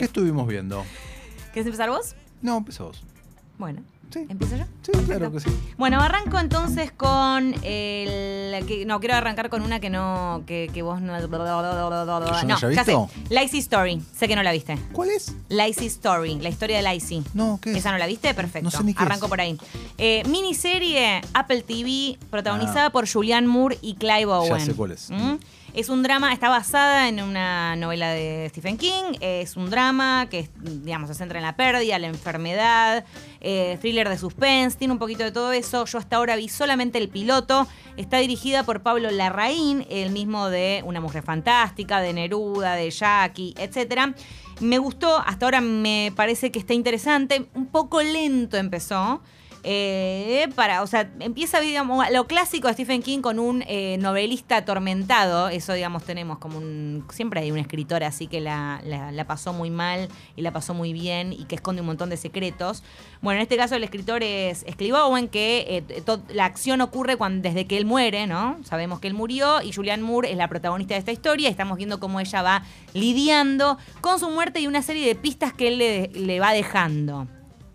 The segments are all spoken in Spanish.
¿Qué estuvimos viendo? ¿Quieres empezar vos? No, empezó vos. Bueno, Sí, ¿empiezo yo? sí, claro que sí. Bueno, arranco entonces con el. que- no, quiero arrancar con una que no. que, que vos no. no no, ya sé. Lacey Story. Sé que no la viste. ¿Cuál es? Lacey Story, la historia de Lacey. No, ¿qué es? ¿Esa no la viste? Perfecto. No sé ni qué Arranco es. por ahí. Eh, miniserie Apple TV, protagonizada Ah. por Julianne Moore y Clive Owen. sé cuál es. ¿Mm? Es un drama, está basada en una novela de Stephen King. Es un drama que, digamos, se centra en la pérdida, la enfermedad, eh, thriller de suspense, tiene un poquito de todo eso. Yo hasta ahora vi solamente el piloto. Está dirigida por Pablo Larraín, el mismo de Una Mujer Fantástica, de Neruda, de Jackie, etcétera. Me gustó, hasta ahora me parece que está interesante. Un poco lento empezó. Eh, para, o sea, empieza lo clásico de Stephen King con un eh, novelista atormentado. Eso, digamos, tenemos como un. Siempre hay un escritor así que la, la- pasó muy mal y la pasó muy bien y que esconde un montón de secretos. Bueno, en este caso el escritor es, es Clive Owen, que eh, la acción ocurre cuando, desde que él muere, ¿no? Sabemos que él murió y Julianne Moore es la protagonista de esta historia. Estamos viendo cómo ella va lidiando con su muerte y una serie de pistas que él le, le va dejando.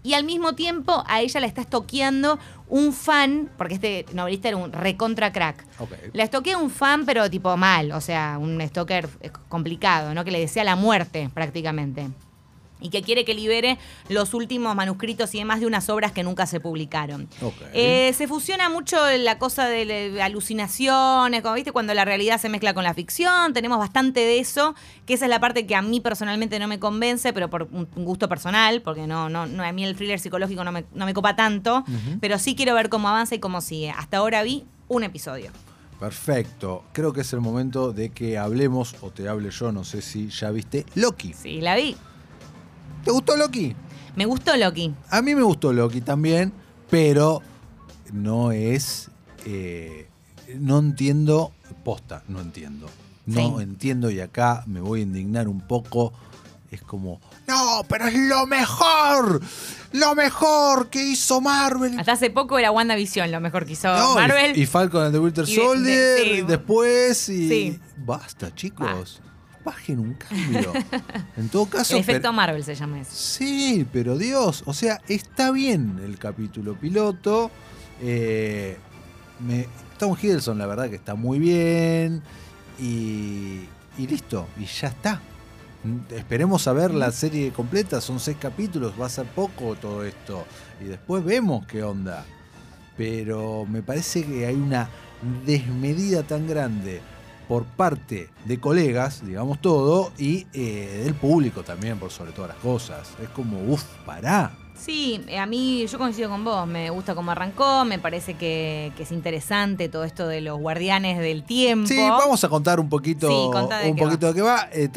Y al mismo tiempo a ella la está estoqueando un fan, porque este novelista era un recontra crack. Ok. La estoquea un fan, pero tipo mal, o sea, un stalker complicado, ¿no? Que le desea la muerte prácticamente. Y que quiere que libere los últimos manuscritos y demás de unas obras que nunca se publicaron. Eh, se fusiona mucho la cosa de, alucinaciones, como viste, cuando la realidad se mezcla con la ficción. Tenemos bastante de eso, que esa es la parte que a mí personalmente no me convence, pero por un gusto personal, porque no, no, no a mí el thriller psicológico no me, no me copa tanto, pero sí quiero ver cómo avanza y cómo sigue. Hasta ahora vi un episodio. Perfecto. Creo que es el momento de que hablemos, o te hable yo, no sé si ya viste, Loki. Sí, la vi. ¿Te gustó Loki? Me gustó Loki. A mí me gustó Loki también, pero no es. eh, no entiendo. Posta, no entiendo. No Sí. entiendo y acá me voy a indignar un poco. Es como. ¡No! ¡Pero es lo mejor! ¡Lo mejor que hizo Marvel! Hasta hace poco era WandaVision lo mejor que hizo No, Marvel. Y, Falcon and the Winter Y de- de- Soldier. y después. Y. Sí. Basta, chicos. Bajen un cambio. en todo caso. el efecto Marvel se llama eso. Sí, pero Dios, o sea, está bien el capítulo piloto. Eh, me- Tom Hiddleston, la verdad que está muy bien. Y, y listo, y ya está. Esperemos a ver la serie completa, son seis capítulos, va a ser poco todo esto. Y después vemos qué onda. Pero me parece que hay una desmedida tan grande por parte de colegas, digamos todo, y eh, del público también, por sobre todas las cosas. Es como, uff, pará. Sí, eh, a mí yo coincido con vos, me gusta cómo arrancó, me parece que, que es interesante todo esto de los guardianes del tiempo. Sí, vamos a contar un poquito, Sí, un poquito de qué va. Eh,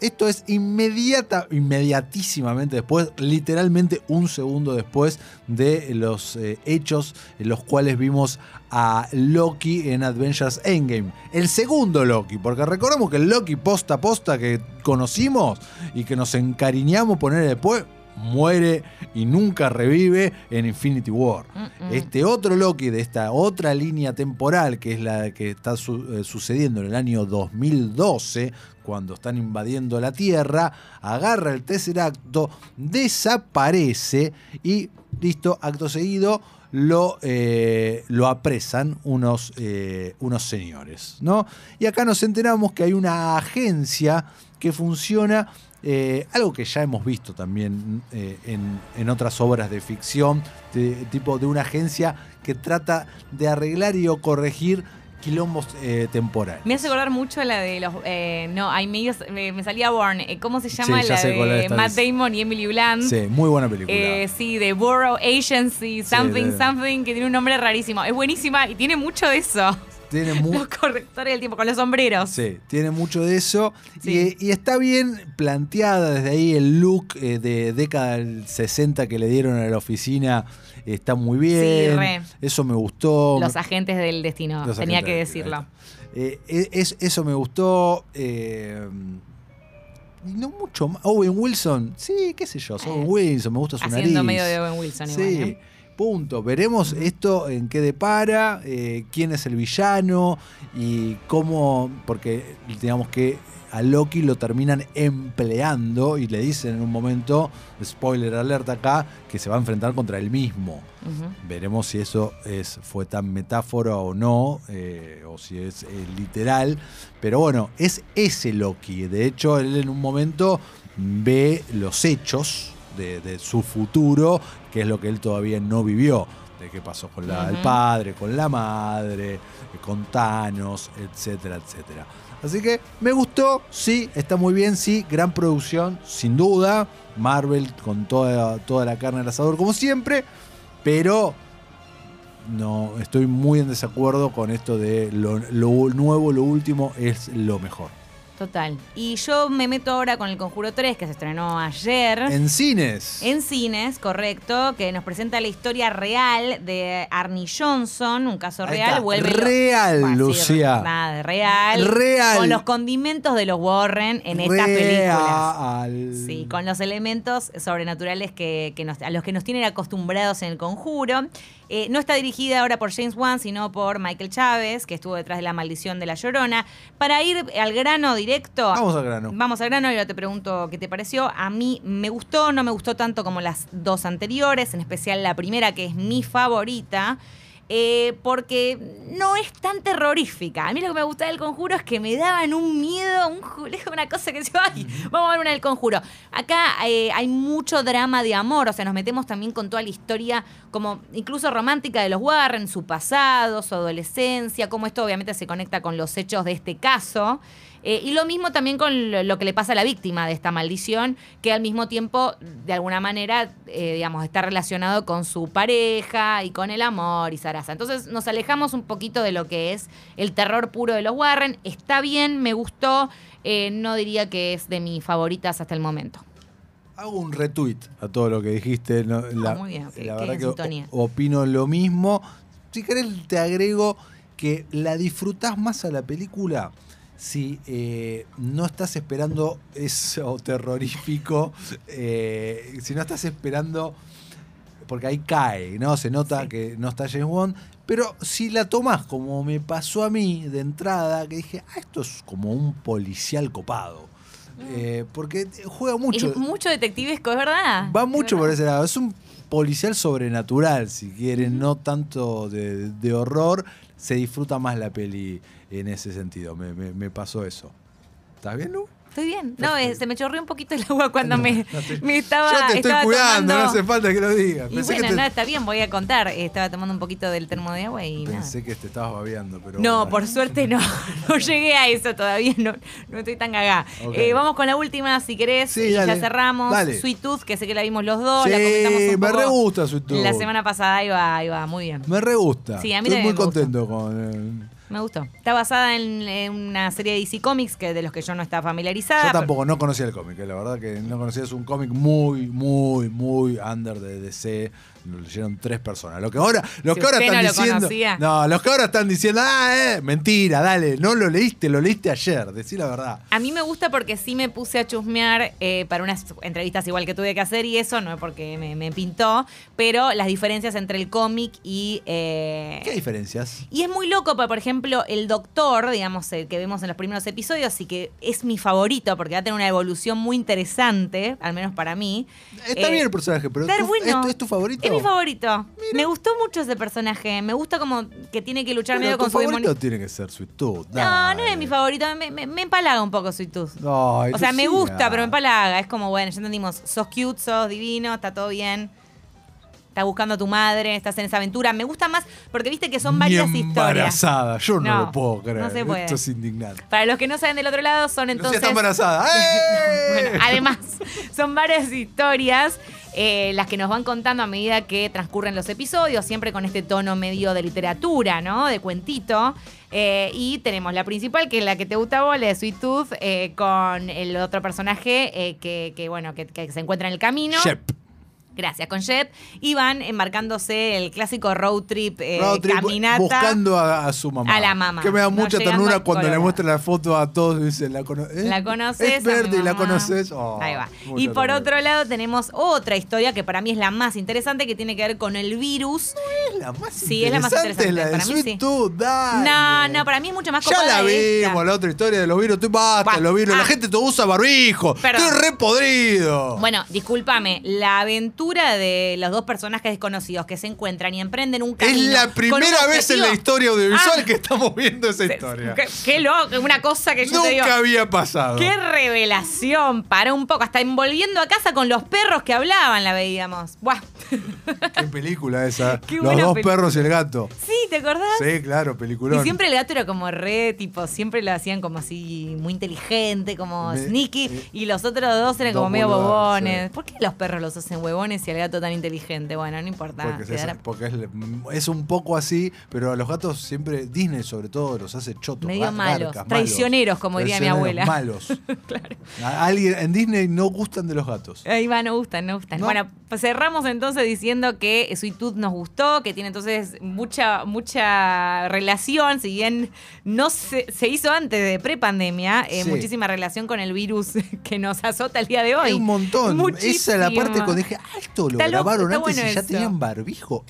esto es inmediata, inmediatísimamente después, literalmente un segundo después de los eh, hechos en los cuales vimos a Loki en Avengers Endgame. El segundo Loki, porque recordamos que el Loki posta a posta que conocimos y que nos encariñamos poner después, muere y nunca revive en Infinity War. Mm, mm. Este otro Loki de esta otra línea temporal, que es la que está su- eh, sucediendo en el año 2012, cuando están invadiendo la Tierra, agarra el Tesseracto, desaparece y listo, acto seguido. Lo, eh, lo apresan unos, eh, unos señores, ¿no? Y acá nos enteramos que hay una agencia que funciona eh, algo que ya hemos visto también eh, en, en otras obras de ficción, de, tipo de una agencia que trata de arreglar y o corregir quilombos eh, temporales. Me hace acordar mucho la de los. eh, no, hay medios. Me, me salía Born. eh, ¿Cómo se llama? Sí, la de Matt. Damon y Emily Blunt. Sí, muy buena película. Eh, sí, de Borough Agency, something, de- something, que tiene un nombre rarísimo. Es buenísima y tiene mucho de eso. Tiene mu- Los correctores del tiempo, con los sombreros. Sí, tiene mucho de eso. Sí. Y, y está bien planteada desde ahí el look eh, de década del 60 que le dieron a la oficina. Está muy bien. re. Eso me gustó. Los agentes del destino, Los tenía que decirlo. Eh, e- es- eso me gustó. eh, no mucho más. Owen Wilson, sí, qué sé yo, Owen Wilson, me gusta su Haciendo nariz. medio de Owen Wilson igual, Sí. ¿eh? Punto. Veremos esto en qué depara, eh, quién es el villano y cómo, porque digamos que a Loki lo terminan empleando y le dicen en un momento, spoiler alerta acá, que se va a enfrentar contra él mismo. Veremos si eso es, fue tan metáfora o no, eh, o si es eh, literal. Pero bueno, es ese Loki. De hecho, él en un momento ve los hechos de, de su futuro, que es lo que él todavía no vivió. De qué pasó con la- el padre, con la madre, con Thanos, etcétera, etcétera. Así que me gustó, sí, está muy bien, sí, gran producción, sin duda. Marvel con toda, toda la carne al asador, como siempre, pero no estoy muy en desacuerdo con esto de lo, lo nuevo, lo último es lo mejor. Total. Y yo me meto ahora con el Conjuro 3, que se estrenó ayer. En cines. En cines, correcto, que nos presenta la historia real de Arnie Johnson, un caso Ahí real. Vuelve Real, Bueno, sí, Lucía. nada, real. Real. Con los condimentos de los Warren en estas películas. Real. Sí, con los elementos sobrenaturales que, que nos- a los que nos tienen acostumbrados en el conjuro. Eh, no está dirigida ahora por James Wan, sino por Michael Chávez, que estuvo detrás de La Maldición de la Llorona. Para ir al grano directo. Vamos al grano. Vamos al grano y ahora te pregunto qué te pareció. A mí me gustó, no me gustó tanto como las dos anteriores, en especial la primera, que es mi favorita. eh, porque no es tan terrorífica. A mí lo que me gustaba del conjuro es que me daban un miedo, un, ju- una cosa que decía, ay, vamos a ver una del conjuro. Acá eh, hay mucho drama de amor, o sea, nos metemos también con toda la historia, como incluso romántica de los Warren, su pasado, su adolescencia, cómo esto obviamente se conecta con los hechos de este caso. Eh, y lo mismo también con lo, que le pasa a la víctima de esta maldición, que al mismo tiempo, de alguna manera, eh, digamos, está relacionado con su pareja y con el amor y zaraza. Entonces nos alejamos un poquito de lo que es el terror puro de los Warren. Está bien, me gustó. eh, no diría que es de mis favoritas hasta el momento. Hago un retweet a todo lo que dijiste. no, la Ah, muy bien, la verdad que sintonía. opino lo mismo. Si querés, te agrego que la disfrutás más a la película si eh, no estás esperando eso terrorífico. eh, si no estás esperando. Porque ahí cae, ¿no? Se nota Sí. que no está James Bond. Pero si la tomás como me pasó a mí de entrada, que dije, ah, esto es como un policial copado. Eh, porque juega mucho. Es mucho detectivesco, es verdad. Va mucho por ese lado. Es un policial sobrenatural, si quieren, no tanto de, de horror. Se disfruta más la peli en ese sentido. Me, me- me pasó eso. ¿Estás bien, Lu? Estoy bien. No, eh, se me chorreó un poquito el agua cuando me, No te- me estaba. Yo te estoy estaba cuidando, tomando- no hace falta que lo digas. Y bueno, no, está bien, voy a contar. Eh, Estaba tomando un poquito del termo de agua y nada. pensé que te estabas babeando, pero. No, bueno. por suerte no. No llegué a eso todavía. No, no estoy tan gagá. Eh, vamos con la última, si querés. Sí, y ya cerramos. Dale. Sweet Tooth, que sé que la vimos los dos. Sí, la comentamos un me poco re gusta Sweet Tooth. La semana pasada iba, iba muy bien. Me re gusta. Sí, a mí Estoy muy contento con. eh, Me gustó. Está basada en, en una serie de DC Comics que de los que yo no estaba familiarizada. Yo tampoco, no conocía el cómic, eh, la verdad que no conocía, es un cómic muy, muy, muy under de DC. Lo leyeron tres personas. Lo que ahora, los Si que ahora están no lo diciendo. conocía. No, los que ahora están diciendo, ah, eh, mentira, dale, no lo leíste, lo leíste ayer, decí la verdad. A mí me gusta porque sí me puse a chusmear eh, para unas entrevistas igual que tuve que hacer y eso, no es porque me, me pintó, pero las diferencias entre el cómic y... eh, ¿Qué diferencias? Y es muy loco, porque, por ejemplo, el doctor, digamos, el que vemos en los primeros episodios, y que es mi favorito, porque va a tener una evolución muy interesante, al menos para mí. Está Eh, bien el personaje, pero está ¿tu- bueno. ¿es, tu- es tu favorito? Es mi favorito. Me gustó mucho ese personaje. Me gusta como que tiene que luchar Pero medio tu con su favorito demonio. tiene que ser Sweet Tooth. No, no es mi favorito. Me, me, me empalaga un poco Sweet Tooth. Ay, O sea, me Lucía. gusta, pero me empalaga. Es como, bueno, ya entendimos. Sos cute, sos divino, está todo bien. Estás buscando a tu madre, estás en esa aventura. Me gusta más porque viste que son Ni varias historias. embarazada, yo no, No, lo puedo creer. no se puede. Esto es indignante. Para los que no saben del otro lado, son Lucía entonces. está embarazada. ¡Eh! Bueno, además, son varias historias eh, las que nos van contando a medida que transcurren los episodios, siempre con este tono medio de literatura, ¿no? De cuentito. Eh, y tenemos la principal, que es la que te gusta vos, la de Sweet Tooth, eh, con el otro personaje eh, que, que, bueno, que, que se encuentra en el camino. Shep. Gracias, con Shep. Y van embarcándose el clásico road trip, eh, Road trip, caminata. buscando a, a su mamá. A la mamá. Que me da No, mucha ternura cuando le muestra la foto a todos y dice, ¿la, cono ¿eh? ¿La conoces? Es verde y la conoces. Oh, Ahí va. Y por ternura. otro lado tenemos otra historia que para mí es la más interesante que tiene que ver con el virus. Es la más Sí, es la más interesante, interesante, la de para mí Sweet sí. No, no, para mí es mucho más Ya la esta. vimos, la otra historia de los virus. Tú basta, los virus. La ah. gente te usa barbijo. Perdón. Estoy re podrido. Bueno, discúlpame, la aventura de los dos personajes desconocidos que se encuentran y emprenden un es camino. la con un primera vez en la historia audiovisual Ah. que estamos viendo esa historia. Qué, qué loco, una cosa que yo te digo. Nunca había pasado. Qué revelación, para un poco, hasta envolviendo a casa con los perros que hablaban la veíamos. Buah. Qué película esa. Qué los dos perros y el gato. Sí, ¿te acordás? Sí, claro, peliculón. Y siempre el gato era como re, tipo, siempre lo hacían como así, muy inteligente, como Me- sneaky, y los otros dos eran como medio bobones. sí. ¿Por qué los perros los hacen huevones y el gato tan inteligente? Bueno, no importa. Porque, es, quedará porque es, es un poco así, pero a los gatos siempre, Disney sobre todo, los hace chotos. Medio malos, garcas, traicioneros, como diría mi Traicioneros, abuela. Malos. A alguien, en Disney no gustan de los gatos. Ahí va, no gustan, no gustan. No. Bueno, cerramos entonces diciendo que Sweet Tooth nos gustó, que tiene entonces mucha, mucha relación, si bien no se, se hizo antes de prepandemia, eh, Sí. muchísima relación con el virus que nos azota el día de hoy. Hay un montón. Esa es la parte Muchísimo. cuando dije, ah, esto lo Está grabaron antes bueno y ya eso. tenían barbijo.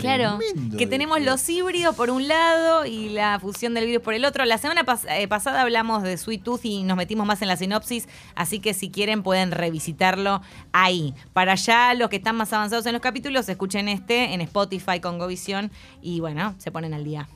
Claro, que tenemos los híbridos por un lado y la fusión del virus por el otro. La semana pas- eh, pasada hablamos de Sweet Tooth y nos metimos más en la sinopsis, así que si quieren pueden revisitarlo ahí. Para allá, los que están más avanzados en los capítulos, escuchen este en Spotify con Govisión y bueno, se ponen al día.